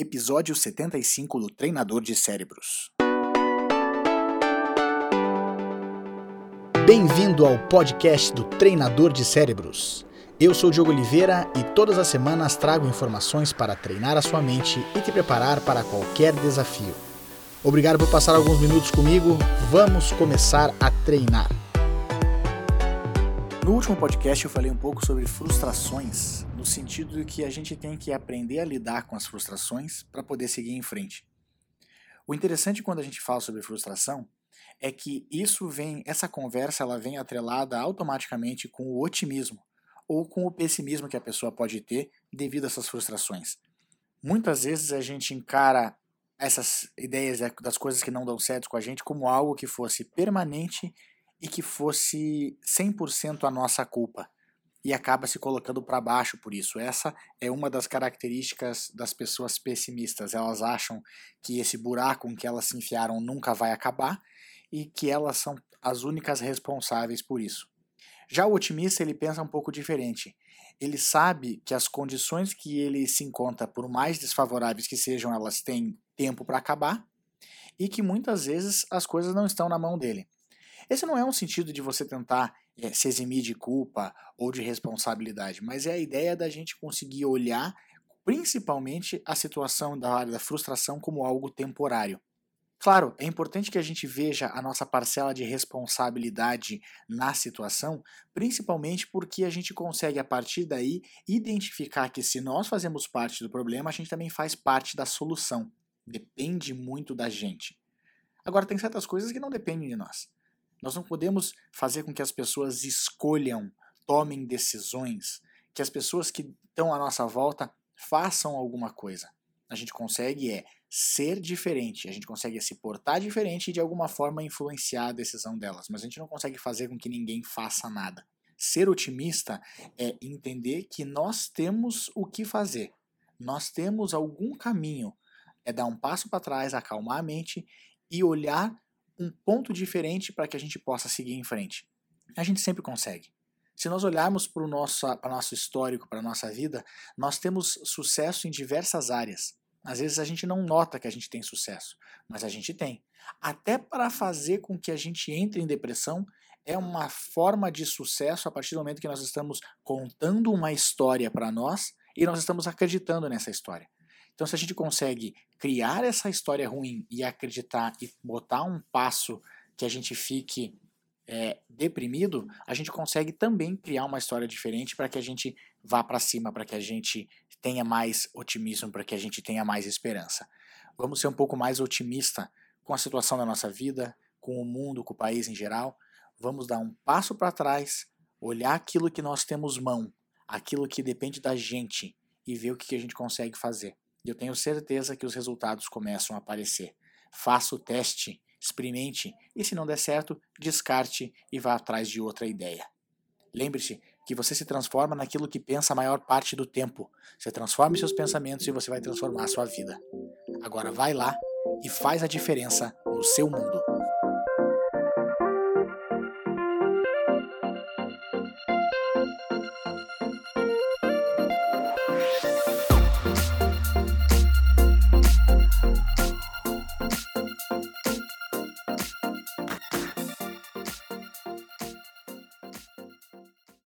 episódio 75 do Treinador de Cérebros. Bem-vindo ao podcast do Treinador de Cérebros. Eu sou Diogo Oliveira e todas as semanas trago informações para treinar a sua mente e te preparar para qualquer desafio. Obrigado por passar alguns minutos comigo. Vamos começar a treinar. No último podcast eu falei um pouco sobre frustrações, no sentido de que a gente tem que aprender a lidar com as frustrações para poder seguir em frente. O interessante quando a gente fala sobre frustração é que isso vem, essa conversa ela vem atrelada automaticamente com o otimismo ou com o pessimismo que a pessoa pode ter devido a essas frustrações. Muitas vezes a gente encara essas ideias das coisas que não dão certo com a gente como algo que fosse permanente e que fosse 100% a nossa culpa e acaba se colocando para baixo por isso. Essa é uma das características das pessoas pessimistas. Elas acham que esse buraco em que elas se enfiaram nunca vai acabar e que elas são as únicas responsáveis por isso. Já o otimista ele pensa um pouco diferente. Ele sabe que as condições que ele se encontra, por mais desfavoráveis que sejam, elas têm tempo para acabar e que muitas vezes as coisas não estão na mão dele. Esse não é um sentido de você tentar é, se eximir de culpa ou de responsabilidade, mas é a ideia da gente conseguir olhar principalmente a situação da área da frustração como algo temporário. Claro, é importante que a gente veja a nossa parcela de responsabilidade na situação, principalmente porque a gente consegue, a partir daí, identificar que se nós fazemos parte do problema, a gente também faz parte da solução. Depende muito da gente. Agora, tem certas coisas que não dependem de nós. Nós não podemos fazer com que as pessoas escolham, tomem decisões, que as pessoas que estão à nossa volta façam alguma coisa. A gente consegue é ser diferente, a gente consegue se portar diferente e de alguma forma influenciar a decisão delas, mas a gente não consegue fazer com que ninguém faça nada. Ser otimista é entender que nós temos o que fazer, nós temos algum caminho, é dar um passo para trás, acalmar a mente e olhar um ponto diferente para que a gente possa seguir em frente. A gente sempre consegue. Se nós olharmos para o nosso, nosso histórico, para a nossa vida, nós temos sucesso em diversas áreas. Às vezes a gente não nota que a gente tem sucesso, mas a gente tem. Até para fazer com que a gente entre em depressão é uma forma de sucesso a partir do momento que nós estamos contando uma história para nós e nós estamos acreditando nessa história. Então, se a gente consegue criar essa história ruim e acreditar e botar um passo que a gente fique é, deprimido, a gente consegue também criar uma história diferente para que a gente vá para cima, para que a gente tenha mais otimismo, para que a gente tenha mais esperança. Vamos ser um pouco mais otimista com a situação da nossa vida, com o mundo, com o país em geral. Vamos dar um passo para trás, olhar aquilo que nós temos mão, aquilo que depende da gente e ver o que a gente consegue fazer. E eu tenho certeza que os resultados começam a aparecer. Faça o teste, experimente e, se não der certo, descarte e vá atrás de outra ideia. Lembre-se que você se transforma naquilo que pensa a maior parte do tempo. Você transforma seus pensamentos e você vai transformar a sua vida. Agora vai lá e faz a diferença no seu mundo.